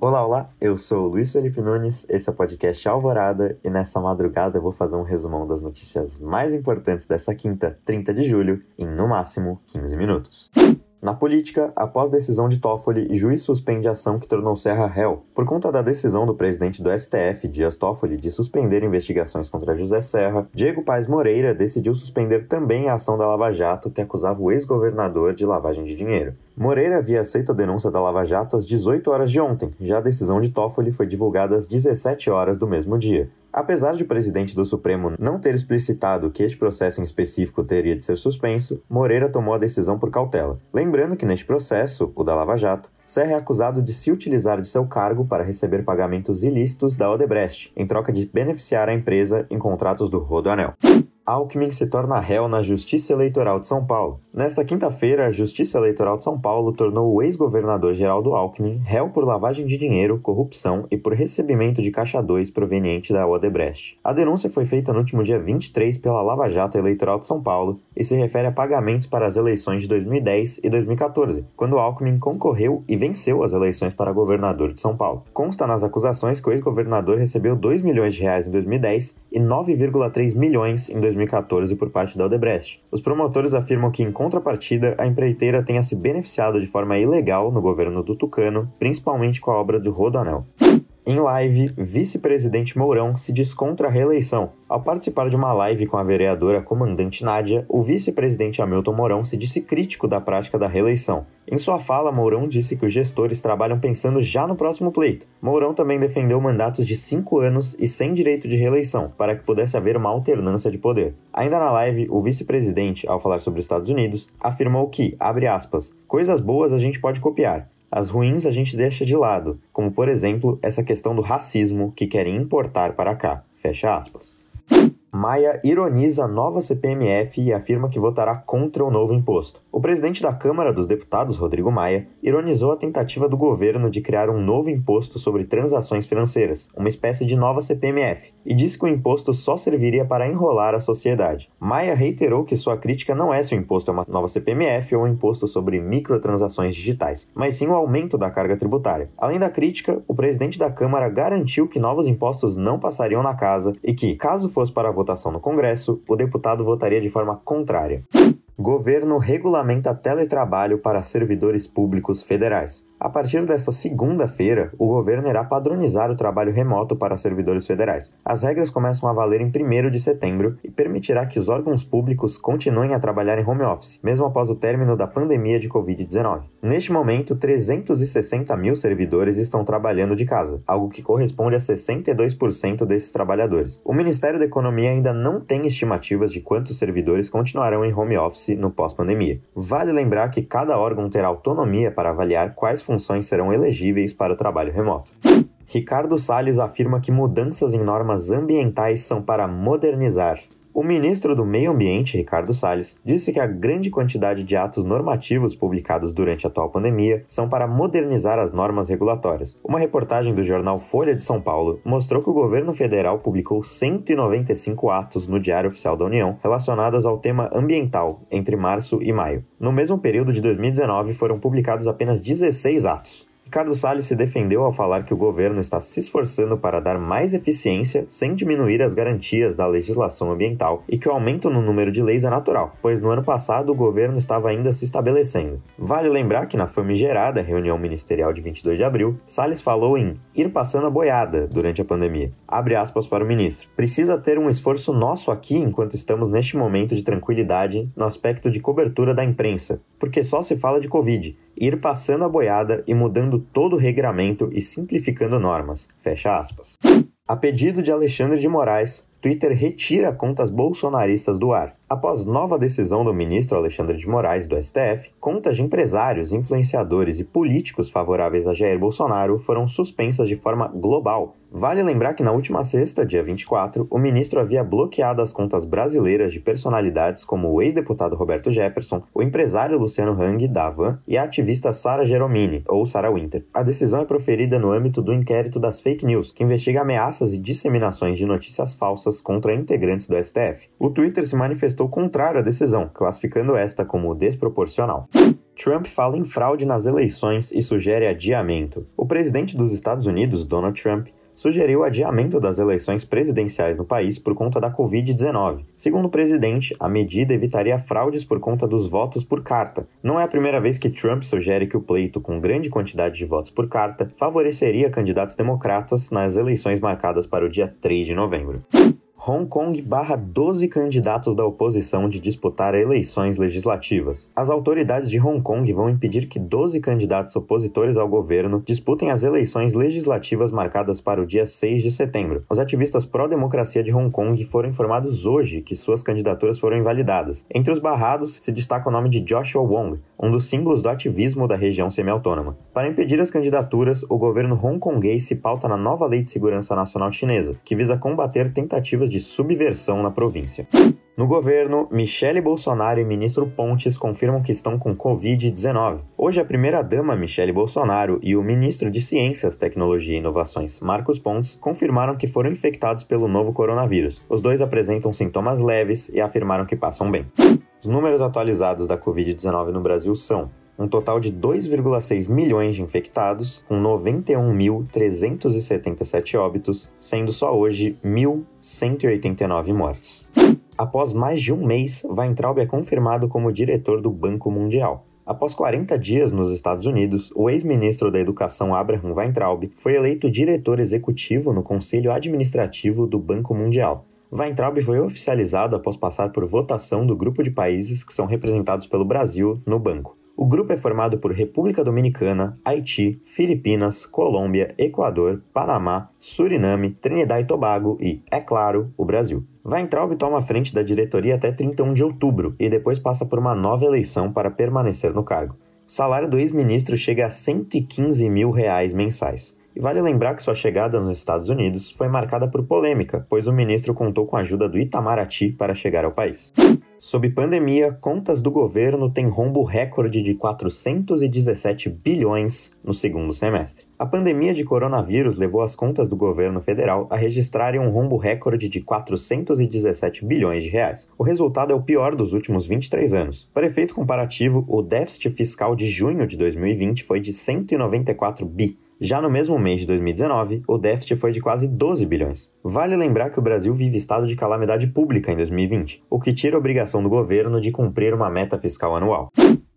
Olá, olá, eu sou o Luiz Felipe Nunes, esse é o podcast Alvorada e nessa madrugada eu vou fazer um resumão das notícias mais importantes dessa quinta, 30 de julho, em no máximo 15 minutos. Na política, após decisão de Toffoli, juiz suspende a ação que tornou Serra réu. Por conta da decisão do presidente do STF, Dias Toffoli, de suspender investigações contra José Serra, Diego Paes Moreira decidiu suspender também a ação da Lava Jato que acusava o ex-governador de lavagem de dinheiro. Moreira havia aceito a denúncia da Lava Jato às 18 horas de ontem, já a decisão de Toffoli foi divulgada às 17 horas do mesmo dia. Apesar de o presidente do Supremo não ter explicitado que este processo em específico teria de ser suspenso, Moreira tomou a decisão por cautela. Lembrando que neste processo, o da Lava Jato, Serra é acusado de se utilizar de seu cargo para receber pagamentos ilícitos da Odebrecht, em troca de beneficiar a empresa em contratos do Rodoanel. Alckmin se torna réu na Justiça Eleitoral de São Paulo. Nesta quinta-feira, a Justiça Eleitoral de São Paulo tornou o ex-governador Geraldo Alckmin réu por lavagem de dinheiro, corrupção e por recebimento de caixa 2 proveniente da Odebrecht. A denúncia foi feita no último dia 23 pela Lava Jato Eleitoral de São Paulo e se refere a pagamentos para as eleições de 2010 e 2014, quando Alckmin concorreu e venceu as eleições para governador de São Paulo. Consta nas acusações que o ex-governador recebeu 2 milhões de reais em 2010 e 9,3 milhões em 2014 2014 por parte da Odebrecht. Os promotores afirmam que, em contrapartida, a empreiteira tenha se beneficiado de forma ilegal no governo do Tucano, principalmente com a obra do Rodoanel. Em live, vice-presidente Mourão se diz contra a reeleição. Ao participar de uma live com a vereadora comandante Nádia, o vice-presidente Hamilton Mourão se disse crítico da prática da reeleição. Em sua fala, Mourão disse que os gestores trabalham pensando já no próximo pleito. Mourão também defendeu mandatos de cinco anos e sem direito de reeleição, para que pudesse haver uma alternância de poder. Ainda na live, o vice-presidente, ao falar sobre os Estados Unidos, afirmou que, abre aspas, coisas boas a gente pode copiar, as ruins a gente deixa de lado, como por exemplo essa questão do racismo que querem importar para cá. Fecha aspas. Maia ironiza a nova CPMF e afirma que votará contra o novo imposto. O presidente da Câmara dos Deputados, Rodrigo Maia, ironizou a tentativa do governo de criar um novo imposto sobre transações financeiras, uma espécie de nova CPMF, e disse que o imposto só serviria para enrolar a sociedade. Maia reiterou que sua crítica não é se o imposto é uma nova CPMF ou um imposto sobre microtransações digitais, mas sim o aumento da carga tributária. Além da crítica, o presidente da Câmara garantiu que novos impostos não passariam na casa e que, caso fosse para votação no Congresso, o deputado votaria de forma contrária. Governo regulamenta teletrabalho para servidores públicos federais. A partir desta segunda-feira, o governo irá padronizar o trabalho remoto para servidores federais. As regras começam a valer em 1 de setembro e permitirá que os órgãos públicos continuem a trabalhar em home office, mesmo após o término da pandemia de Covid-19. Neste momento, 360 mil servidores estão trabalhando de casa, algo que corresponde a 62% desses trabalhadores. O Ministério da Economia ainda não tem estimativas de quantos servidores continuarão em home office no pós-pandemia. Vale lembrar que cada órgão terá autonomia para avaliar quais funções serão elegíveis para o trabalho remoto. Ricardo Salles afirma que mudanças em normas ambientais são para modernizar o ministro do Meio Ambiente, Ricardo Salles, disse que a grande quantidade de atos normativos publicados durante a atual pandemia são para modernizar as normas regulatórias. Uma reportagem do jornal Folha de São Paulo mostrou que o governo federal publicou 195 atos no Diário Oficial da União relacionados ao tema ambiental entre março e maio. No mesmo período de 2019, foram publicados apenas 16 atos. Ricardo Salles se defendeu ao falar que o governo está se esforçando para dar mais eficiência sem diminuir as garantias da legislação ambiental e que o aumento no número de leis é natural, pois no ano passado o governo estava ainda se estabelecendo. Vale lembrar que na famigerada reunião ministerial de 22 de abril, Salles falou em ir passando a boiada durante a pandemia. Abre aspas para o ministro. Precisa ter um esforço nosso aqui enquanto estamos neste momento de tranquilidade no aspecto de cobertura da imprensa, porque só se fala de Covid ir passando a boiada e mudando todo o regramento e simplificando normas. Fecha aspas. A pedido de Alexandre de Moraes, Twitter retira contas bolsonaristas do ar. Após nova decisão do ministro Alexandre de Moraes do STF, contas de empresários, influenciadores e políticos favoráveis a Jair Bolsonaro foram suspensas de forma global. Vale lembrar que na última sexta, dia 24, o ministro havia bloqueado as contas brasileiras de personalidades como o ex-deputado Roberto Jefferson, o empresário Luciano Hang, da Avan, e a ativista Sara Geromini, ou Sarah Winter. A decisão é proferida no âmbito do inquérito das fake news, que investiga ameaças e disseminações de notícias falsas contra integrantes do STF. O Twitter se manifestou contrário à decisão, classificando esta como desproporcional. Trump fala em fraude nas eleições e sugere adiamento. O presidente dos Estados Unidos, Donald Trump, sugeriu o adiamento das eleições presidenciais no país por conta da Covid-19. Segundo o presidente, a medida evitaria fraudes por conta dos votos por carta. Não é a primeira vez que Trump sugere que o pleito com grande quantidade de votos por carta favoreceria candidatos democratas nas eleições marcadas para o dia 3 de novembro. Hong Kong barra 12 candidatos da oposição de disputar eleições legislativas. As autoridades de Hong Kong vão impedir que 12 candidatos opositores ao governo disputem as eleições legislativas marcadas para o dia 6 de setembro. Os ativistas pró-democracia de Hong Kong foram informados hoje que suas candidaturas foram invalidadas. Entre os barrados se destaca o nome de Joshua Wong, um dos símbolos do ativismo da região semi-autônoma. Para impedir as candidaturas, o governo hongkonguês se pauta na nova Lei de Segurança Nacional Chinesa, que visa combater tentativas de subversão na província. No governo, Michele Bolsonaro e ministro Pontes confirmam que estão com Covid-19. Hoje, a primeira-dama Michele Bolsonaro e o ministro de Ciências, Tecnologia e Inovações, Marcos Pontes, confirmaram que foram infectados pelo novo coronavírus. Os dois apresentam sintomas leves e afirmaram que passam bem. Os números atualizados da Covid-19 no Brasil são um total de 2,6 milhões de infectados, com 91.377 óbitos, sendo só hoje 1.189 mortes. Após mais de um mês, Weintraub é confirmado como diretor do Banco Mundial. Após 40 dias nos Estados Unidos, o ex-ministro da Educação Abraham Weintraub foi eleito diretor executivo no Conselho Administrativo do Banco Mundial. Weintraub foi oficializado após passar por votação do grupo de países que são representados pelo Brasil no banco. O grupo é formado por República Dominicana, Haiti, Filipinas, Colômbia, Equador, Panamá, Suriname, Trinidad e Tobago e, é claro, o Brasil. Weintraub toma a frente da diretoria até 31 de outubro e depois passa por uma nova eleição para permanecer no cargo. O salário do ex-ministro chega a 115 mil reais mensais. E vale lembrar que sua chegada nos Estados Unidos foi marcada por polêmica, pois o ministro contou com a ajuda do Itamaraty para chegar ao país. Sob pandemia, contas do governo têm rombo recorde de 417 bilhões no segundo semestre. A pandemia de coronavírus levou as contas do governo federal a registrarem um rombo recorde de 417 bilhões de reais. O resultado é o pior dos últimos 23 anos. Para efeito comparativo, o déficit fiscal de junho de 2020 foi de 194 bi, já no mesmo mês de 2019, o déficit foi de quase 12 bilhões. Vale lembrar que o Brasil vive estado de calamidade pública em 2020, o que tira a obrigação do governo de cumprir uma meta fiscal anual.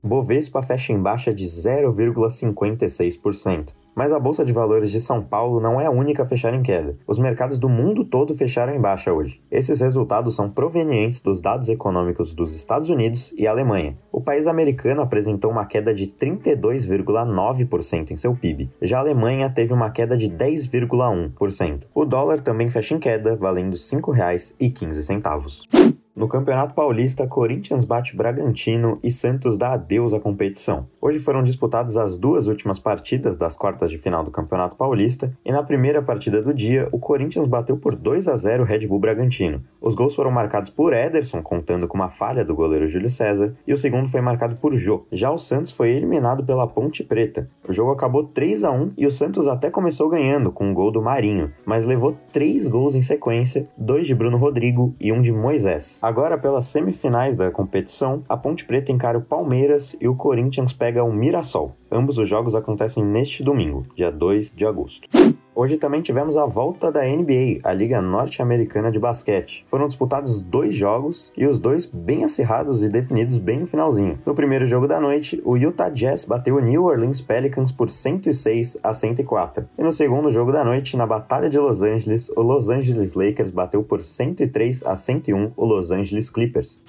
Bovespa fecha em baixa de 0,56%. Mas a Bolsa de Valores de São Paulo não é a única a fechar em queda. Os mercados do mundo todo fecharam em baixa hoje. Esses resultados são provenientes dos dados econômicos dos Estados Unidos e Alemanha. O país americano apresentou uma queda de 32,9% em seu PIB. Já a Alemanha teve uma queda de 10,1%. O dólar também fecha em queda, valendo R$ 5,15. No Campeonato Paulista, Corinthians bate Bragantino e Santos dá adeus à competição. Hoje foram disputadas as duas últimas partidas das quartas de final do Campeonato Paulista e na primeira partida do dia, o Corinthians bateu por 2 a 0 o Red Bull Bragantino. Os gols foram marcados por Ederson, contando com uma falha do goleiro Júlio César, e o segundo foi marcado por Jô. Já o Santos foi eliminado pela Ponte Preta. O jogo acabou 3 a 1 e o Santos até começou ganhando com um gol do Marinho, mas levou três gols em sequência, dois de Bruno Rodrigo e um de Moisés. Agora, pelas semifinais da competição, a Ponte Preta encara o Palmeiras e o Corinthians pega o Mirassol. Ambos os jogos acontecem neste domingo, dia 2 de agosto. Hoje também tivemos a volta da NBA, a Liga Norte-Americana de Basquete. Foram disputados dois jogos e os dois bem acirrados e definidos bem no finalzinho. No primeiro jogo da noite, o Utah Jazz bateu o New Orleans Pelicans por 106 a 104. E no segundo jogo da noite, na Batalha de Los Angeles, o Los Angeles Lakers bateu por 103 a 101 o Los Angeles Clippers.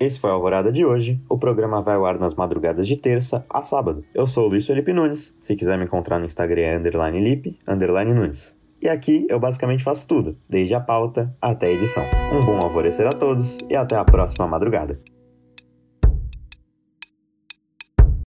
Esse foi a Alvorada de hoje. O programa vai ao ar nas madrugadas de terça a sábado. Eu sou o Luiz Felipe Nunes. Se quiser me encontrar no Instagram é underline lip, underline Nunes. E aqui eu basicamente faço tudo, desde a pauta até a edição. Um bom alvorecer a todos e até a próxima madrugada.